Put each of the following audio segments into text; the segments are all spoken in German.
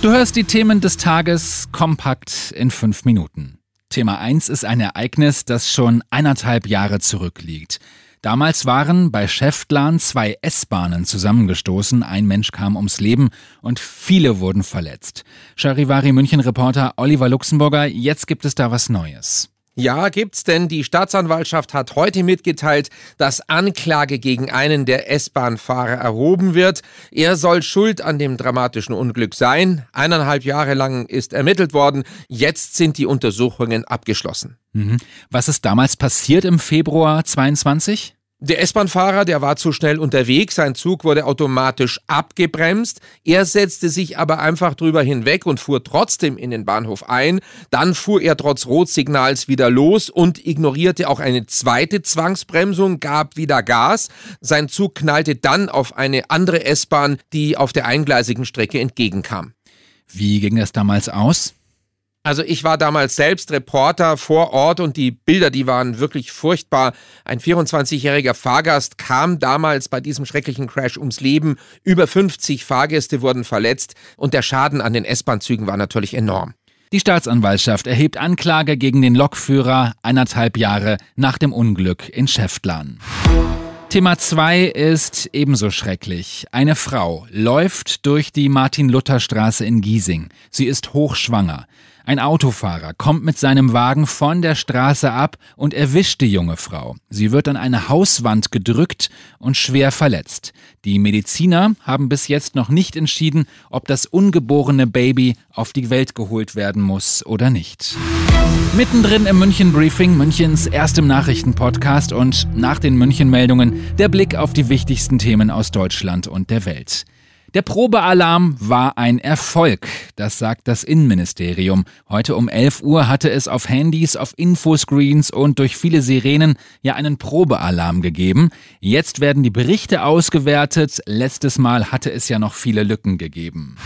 Du hörst die Themen des Tages kompakt in fünf Minuten. Thema 1 ist ein Ereignis, das schon eineinhalb Jahre zurückliegt. Damals waren bei Schäftlarn zwei S-Bahnen zusammengestoßen, ein Mensch kam ums Leben und viele wurden verletzt. Charivari München Reporter Oliver Luxemburger, jetzt gibt es da was Neues. Ja, gibt's denn. Die Staatsanwaltschaft hat heute mitgeteilt, dass Anklage gegen einen der S-Bahn-Fahrer erhoben wird. Er soll schuld an dem dramatischen Unglück sein. Eineinhalb Jahre lang ist ermittelt worden. Jetzt sind die Untersuchungen abgeschlossen. Mhm. Was ist damals passiert im Februar 22? Der S-Bahn-Fahrer, der war zu schnell unterwegs, sein Zug wurde automatisch abgebremst, er setzte sich aber einfach drüber hinweg und fuhr trotzdem in den Bahnhof ein, dann fuhr er trotz Rotsignals wieder los und ignorierte auch eine zweite Zwangsbremsung, gab wieder Gas, sein Zug knallte dann auf eine andere S-Bahn, die auf der eingleisigen Strecke entgegenkam. Wie ging es damals aus? Also ich war damals selbst Reporter vor Ort und die Bilder, die waren wirklich furchtbar. Ein 24-jähriger Fahrgast kam damals bei diesem schrecklichen Crash ums Leben. Über 50 Fahrgäste wurden verletzt und der Schaden an den S-Bahn-Zügen war natürlich enorm. Die Staatsanwaltschaft erhebt Anklage gegen den Lokführer eineinhalb Jahre nach dem Unglück in Schäftlarn. Thema 2 ist ebenso schrecklich. Eine Frau läuft durch die Martin-Luther-Straße in Giesing. Sie ist hochschwanger. Ein Autofahrer kommt mit seinem Wagen von der Straße ab und erwischt die junge Frau. Sie wird an eine Hauswand gedrückt und schwer verletzt. Die Mediziner haben bis jetzt noch nicht entschieden, ob das ungeborene Baby auf die Welt geholt werden muss oder nicht. Mittendrin im München Briefing, Münchens erstem Nachrichtenpodcast und nach den München Meldungen der Blick auf die wichtigsten Themen aus Deutschland und der Welt. Der Probealarm war ein Erfolg, das sagt das Innenministerium. Heute um 11 Uhr hatte es auf Handys, auf Infoscreens und durch viele Sirenen ja einen Probealarm gegeben. Jetzt werden die Berichte ausgewertet. Letztes Mal hatte es ja noch viele Lücken gegeben.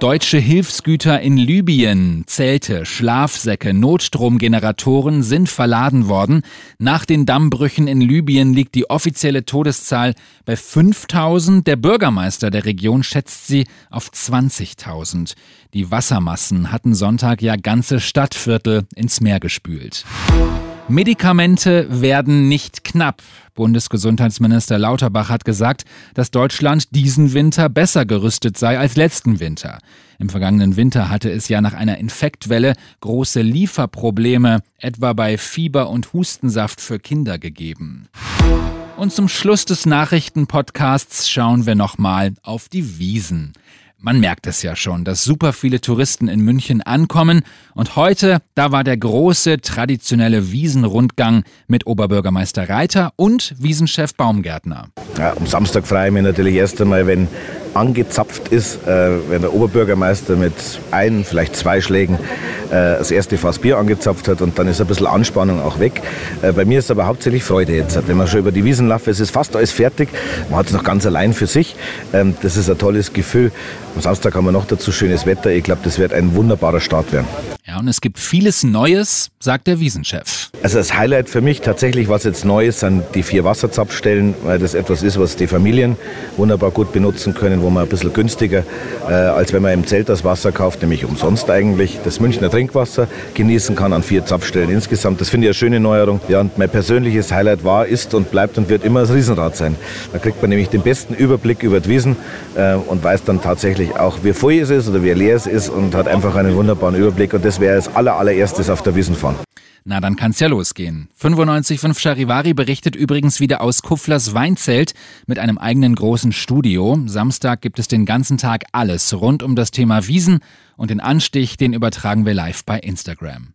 Deutsche Hilfsgüter in Libyen, Zelte, Schlafsäcke, Notstromgeneratoren sind verladen worden. Nach den Dammbrüchen in Libyen liegt die offizielle Todeszahl bei 5000. Der Bürgermeister der Region schätzt sie auf 20.000. Die Wassermassen hatten Sonntag ja ganze Stadtviertel ins Meer gespült. Medikamente werden nicht knapp. Bundesgesundheitsminister Lauterbach hat gesagt, dass Deutschland diesen Winter besser gerüstet sei als letzten Winter. Im vergangenen Winter hatte es ja nach einer Infektwelle große Lieferprobleme, etwa bei Fieber und Hustensaft für Kinder gegeben. Und zum Schluss des Nachrichtenpodcasts schauen wir nochmal auf die Wiesen. Man merkt es ja schon, dass super viele Touristen in München ankommen. Und heute, da war der große traditionelle Wiesenrundgang mit Oberbürgermeister Reiter und Wiesenchef Baumgärtner. Ja, am Samstag freue ich mich natürlich erst einmal, wenn angezapft ist, äh, wenn der Oberbürgermeister mit ein, vielleicht zwei Schlägen das erste Fass Bier angezapft hat und dann ist ein bisschen Anspannung auch weg. Äh, bei mir ist aber hauptsächlich Freude jetzt. Wenn man schon über die Wiesen läuft, es ist fast alles fertig, man hat es noch ganz allein für sich. Ähm, das ist ein tolles Gefühl. Am Samstag haben wir noch dazu schönes Wetter. Ich glaube, das wird ein wunderbarer Start werden. Ja, und es gibt vieles Neues, sagt der Wiesenchef. Also das Highlight für mich tatsächlich, was jetzt neu ist, sind die vier Wasserzapfstellen, weil das etwas ist, was die Familien wunderbar gut benutzen können, wo man ein bisschen günstiger, äh, als wenn man im Zelt das Wasser kauft, nämlich umsonst eigentlich, das Münchner Trinkwasser genießen kann an vier Zapfstellen insgesamt. Das finde ich eine schöne Neuerung. Ja, und mein persönliches Highlight war, ist und bleibt und wird immer das Riesenrad sein. Da kriegt man nämlich den besten Überblick über die Wiesen äh, und weiß dann tatsächlich auch, wie voll es ist oder wie leer es ist und hat einfach einen wunderbaren Überblick. Und das wäre als aller, allererstes auf der Wiesen fahren. Na, dann kann's ja losgehen. 95.5 Charivari berichtet übrigens wieder aus Kufflers Weinzelt mit einem eigenen großen Studio. Samstag gibt es den ganzen Tag alles rund um das Thema Wiesen und den Anstich, den übertragen wir live bei Instagram.